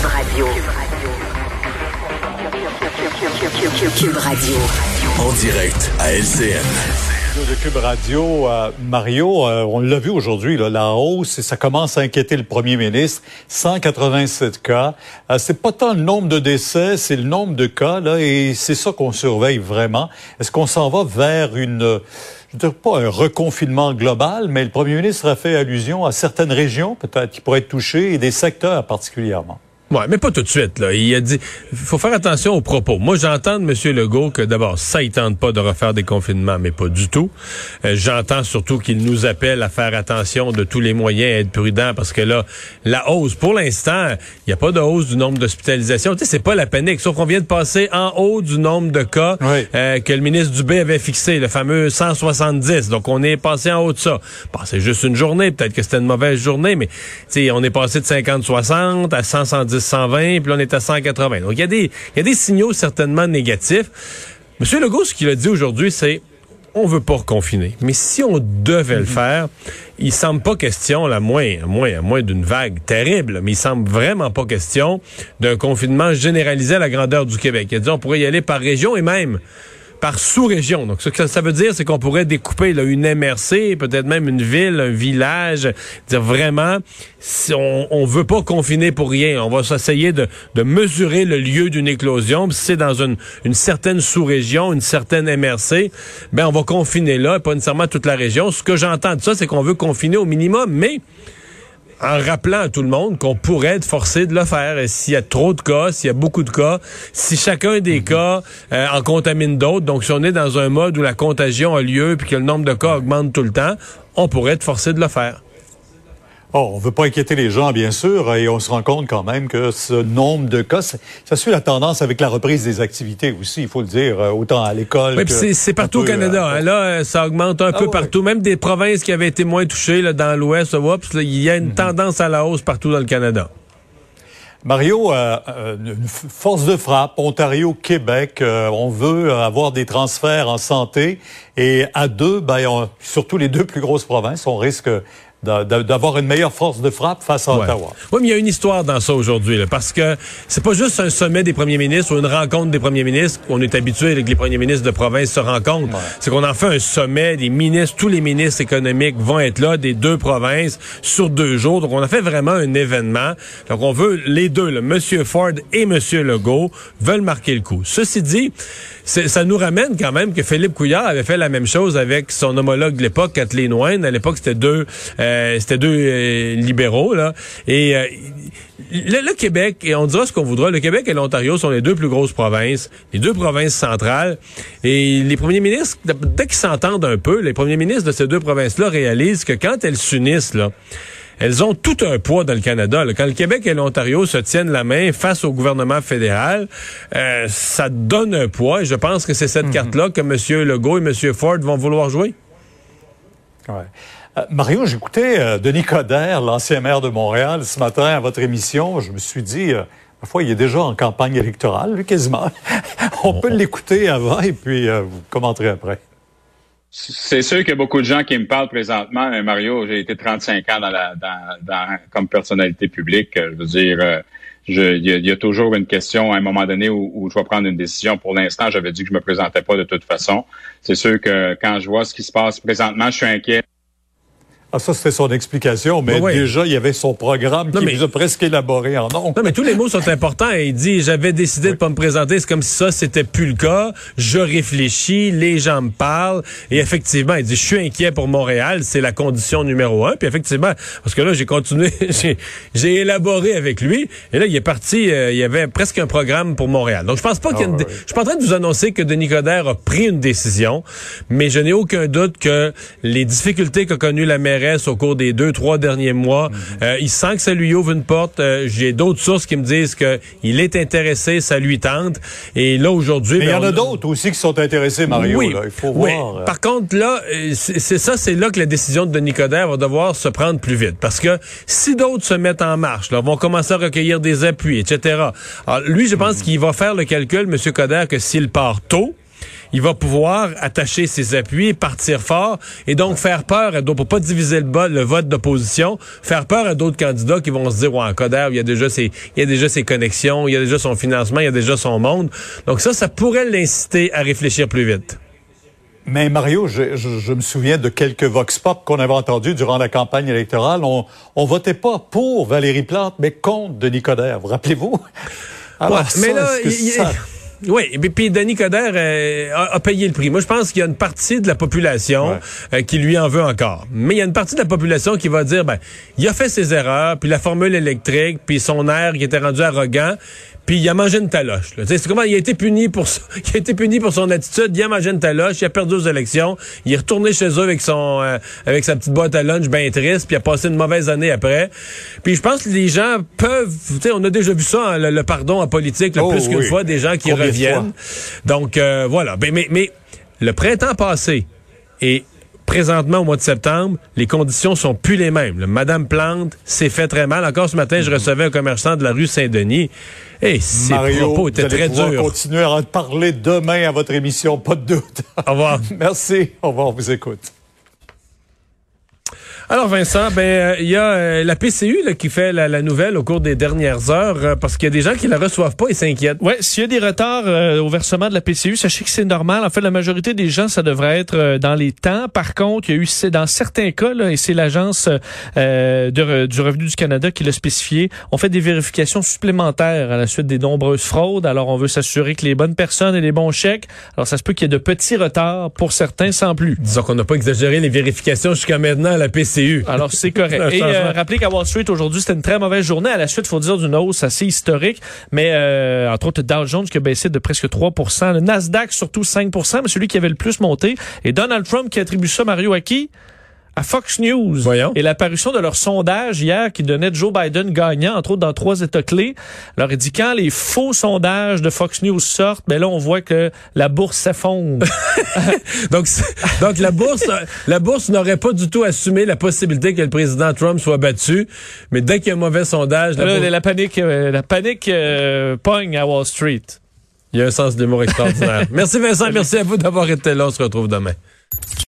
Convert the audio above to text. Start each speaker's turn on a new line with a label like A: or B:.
A: Cube Radio. Cube Radio.
B: En direct à LCN.
C: de Cube Radio, euh, Mario, euh, on l'a vu aujourd'hui, la hausse, et ça commence à inquiéter le premier ministre. 187 cas. Euh, c'est pas tant le nombre de décès, c'est le nombre de cas, là, et c'est ça qu'on surveille vraiment. Est-ce qu'on s'en va vers une, je dirais pas un reconfinement global, mais le premier ministre a fait allusion à certaines régions, peut-être, qui pourraient être touchées, et des secteurs particulièrement?
D: Ouais, mais pas tout de suite. Là. Il a dit, faut faire attention aux propos. Moi, j'entends de M. Legault que d'abord, ça, il tente pas de refaire des confinements, mais pas du tout. Euh, j'entends surtout qu'il nous appelle à faire attention de tous les moyens, à être prudent, parce que là, la hausse, pour l'instant, il n'y a pas de hausse du nombre d'hospitalisations. Tu sais, c'est pas la panique, sauf qu'on vient de passer en haut du nombre de cas euh, que le ministre Dubé avait fixé, le fameux 170. Donc, on est passé en haut de ça. Bon, c'est juste une journée, peut-être que c'était une mauvaise journée, mais tu sais, on est passé de 50-60 à 110 120, puis là, on est à 180. Donc, il y, a des, il y a des signaux certainement négatifs. Monsieur Legault, ce qu'il a dit aujourd'hui, c'est on veut pas reconfiner. Mais si on devait le mhm. faire, il semble pas question, la moins, à moins, moins d'une vague terrible, mais il semble vraiment pas question d'un confinement généralisé à la grandeur du Québec. Il a dit on pourrait y aller par région et même par sous-région. Donc, ce que ça veut dire, c'est qu'on pourrait découper là, une MRC, peut-être même une ville, un village, dire vraiment, si on, on veut pas confiner pour rien. On va s'essayer de, de mesurer le lieu d'une éclosion. si c'est dans une, certaine sous-région, une certaine MRC, ben on va confiner là, pas nécessairement toute la région. Ce que j'entends de ça, c'est qu'on veut confiner au minimum, mais en rappelant à tout le monde qu'on pourrait être forcé de le faire. S'il y a trop de cas, s'il y a beaucoup de cas, si chacun des mhm. cas euh, en contamine d'autres, donc si on est dans un mode où la contagion a lieu puis que le nombre de cas augmente tout le temps, on pourrait être forcé de le faire.
C: Oh, on veut pas inquiéter les gens, bien sûr, et on se rend compte quand même que ce nombre de cas, ça suit la tendance avec la reprise des activités aussi, il faut le dire, euh, autant à l'école.
D: Oui, c'est partout au Canada. Euh, hein. là, euh, ça augmente un ah peu partout. Même des provinces qui avaient été moins touchées là, dans l'Ouest, il y a une mhm. tendance à la hausse partout dans le Canada.
C: Mario, une force de frappe, Ontario, Québec, on veut avoir des transferts en santé et à deux, ben, surtout les deux plus grosses provinces, on risque d'avoir une meilleure force de frappe face à Ottawa.
D: Oui, mais il y a une histoire dans ça aujourd'hui, parce que c'est pas juste un sommet des premiers ministres ou une rencontre des premiers ministres qu'on est habitué avec les premiers ministres de province se rencontrent. C'est qu'on en fait un sommet des ministres, tous les ministres économiques vont être là des deux provinces sur deux jours. Donc on a fait vraiment un événement. Donc on veut les deux, le Monsieur Ford et Monsieur Legault veulent marquer le coup. Ceci dit, ça nous ramène quand même que Philippe Couillard avait fait la même chose avec son homologue de l'époque, Kathleen Wayne. À l'époque, c'était deux, euh, c'était deux euh, libéraux là. Et euh, le, Québec, et on dira ce qu'on voudra, le Québec et l'Ontario sont les deux plus grosses provinces, les deux provinces centrales. Et les premiers ministres, dès qu'ils s'entendent un peu, les premiers ministres de ces deux provinces-là réalisent que quand elles s'unissent là elles ont tout un poids dans le Canada. Quand le Québec et l'Ontario se tiennent la main face au gouvernement fédéral, euh, ça donne un poids. Et je pense que c'est cette mhm. carte-là que M. Legault et M. Ford vont vouloir jouer.
C: Ouais. Euh, Mario, j'écoutais euh, Denis Coderre, l'ancien maire de Montréal, ce matin à votre émission. Je me suis dit, parfois, il est déjà en campagne électorale, lui, quasiment. On peut l'écouter avant et puis vous commenterez après.
E: C'est sûr qu'il y a beaucoup de gens qui me parlent présentement. Euh, Mario, j'ai été 35 ans comme personnalité publique. Euh, je veux dire, euh, il, y a, toujours une question à un moment donné où, où je vais prendre une décision. Pour l'instant, j'avais dit que je me présentais pas de toute façon. C'est sûr que quand je vois ce qui se passe présentement, je suis inquiet.
C: Ah, ça, c'était son explication, mais déjà, il y avait son programme qui nous a presque élaboré en nom.
D: Non, mais tous les mots sont importants. Il dit, j'avais décidé de pas me présenter. C'est comme si ça, c'était plus le cas. Je réfléchis, les gens me parlent. Et effectivement, il dit, je suis inquiet pour Montréal. C'est la condition numéro un. Puis effectivement, parce que là, j'ai continué, j'ai élaboré avec lui. Et là, il est parti, euh, il y avait presque un programme pour Montréal. Donc, je pense pas qu'il y a une... Ah, je suis pas en train de vous annoncer que Denis Coderre a pris une décision, mais je n'ai aucun doute que les difficultés qu'a connues la maire au cours des deux, trois derniers mois. Mhm. Euh, il sent que ça lui ouvre une porte. Euh, j'ai d'autres sources qui me disent qu'il est intéressé, ça lui tente. Et là, aujourd'hui...
C: Mais il y en a d'autres aussi qui sont intéressés, Mario. Oui, il faut voir.
D: Euh. Par contre, là, c'est ça, c'est là que la décision de Denis Coderre va devoir se prendre plus vite. Parce que si d'autres se mettent en marche, là, vont commencer à recueillir des appuis, etc. Alors, lui, je pense mhm. qu'il va faire le calcul, M. Coderre, que s'il part tôt, il va pouvoir attacher ses appuis, partir fort et donc faire peur, à pour pas diviser le, le vote d'opposition, faire peur à d'autres candidats qui vont se dire, ouais, en Coder, il y a déjà ses, il y a déjà ses connexions, il y a déjà son financement, il y a déjà son monde. Donc ça, ça pourrait l'inciter à réfléchir plus vite.
C: Mais Mario, je, je, me souviens de quelques vox pop qu'on avait entendus durant la campagne électorale. On, on votait pas pour Valérie Plante, mais contre Denis Coderre. Vous rappelez-vous?
D: Alors, mais là, oui, et puis Denis Coderre euh, a, payé le prix. Moi, je pense qu'il y a une partie de la population euh, qui lui en veut encore. Mais il y a une partie de la population qui va dire, ben, il a fait ses erreurs, puis la formule électrique, puis son air qui était rendu arrogant, puis il a mangé une taloche. C'est comment il a été puni pour il a été puni pour son attitude. Il a mangé une taloche, il a perdu aux élections. Il est retourné chez eux avec son euh, avec sa petite boîte à lunch bien triste, puis il a passé une mauvaise année après. Puis je pense que les gens peuvent, on a déjà vu ça, hein, le, pardon en politique, oh plus qu'une fois, des gens qui reviennent. Donc euh, voilà. Ben, mais, mais le printemps passé et présentement, au mois de septembre, les conditions sont plus les mêmes. Madame Plante s'est fait très mal. Encore ce matin, je recevais un commerçant de la rue Saint-Denis. Et ses propos étaient très durs.
C: continuer à en parler demain à votre émission, pas de doute.
D: Au revoir.
C: Merci. Au revoir, on vous écoute.
D: Alors Vincent, ben il euh, y a euh, la PCU là, qui fait la, nouvelle au cours des dernières heures euh, parce qu'il y a des gens qui la reçoivent pas et s'inquiètent.
F: Ouais, s'il y a des retards au versement de la PCU, sachez que c'est normal. En fait, la majorité des gens, ça devrait être dans les temps. Par contre, il y a eu c'est dans certains cas là, et c'est l'agence du revenu du Canada qui l'a spécifié, on fait des vérifications supplémentaires à la suite des nombreuses fraudes. Alors on veut s'assurer que les bonnes personnes et les bons chèques. Alors ça se peut qu'il y ait de petits retards pour certains sans plus.
D: Disons qu'on n'a pas exagéré les vérifications jusqu'à maintenant à la PCU.
F: Alors, c'est correct. Et euh, rappelez qu'à Wall Street, aujourd'hui, c'était une très mauvaise journée. À la suite, il faut dire d'une hausse assez historique. Mais, euh, entre autres, Dow Jones qui a baissé de presque 3 Le Nasdaq, surtout 5 mais celui qui avait le plus monté. Et Donald Trump qui attribue ça, Mario, à qui? À Fox News.
D: Voyons.
F: Et l'apparition de leur sondage hier qui donnait Joe Biden gagnant, entre autres dans trois États clés. Alors, il dit quand les faux sondages de Fox News sortent, ben là, on voit que la bourse s'effondre.
D: donc, donc la bourse, la bourse n'aurait pas du tout assumé la possibilité que le président Trump soit battu. Mais dès qu'il y a un mauvais sondage,
F: la, la panique, euh, la panique euh, pogne à Wall Street.
D: Il y a un sens d'humour extraordinaire. merci Vincent, merci à vous d'avoir été là. On se retrouve demain.